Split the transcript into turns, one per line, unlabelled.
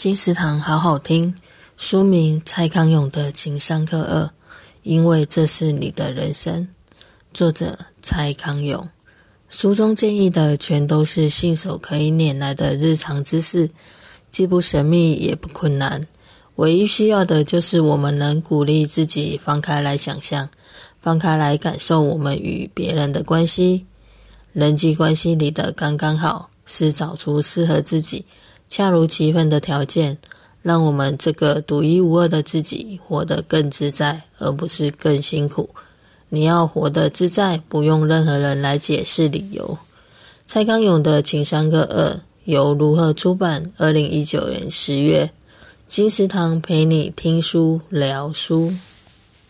金石堂好好听，书名蔡康永的《情商课二》，因为这是你的人生。作者蔡康永。书中建议的全都是信手可以拈来的日常知识，既不神秘也不困难。唯一需要的就是我们能鼓励自己放开来想象，放开来感受我们与别人的关系。人际关系里的刚刚好，是找出适合自己。恰如其分的条件，让我们这个独一无二的自己活得更自在，而不是更辛苦。你要活得自在，不用任何人来解释理由。蔡康永的《情商课二》由如何出版？二零一九年十月，金石堂陪你听书聊书。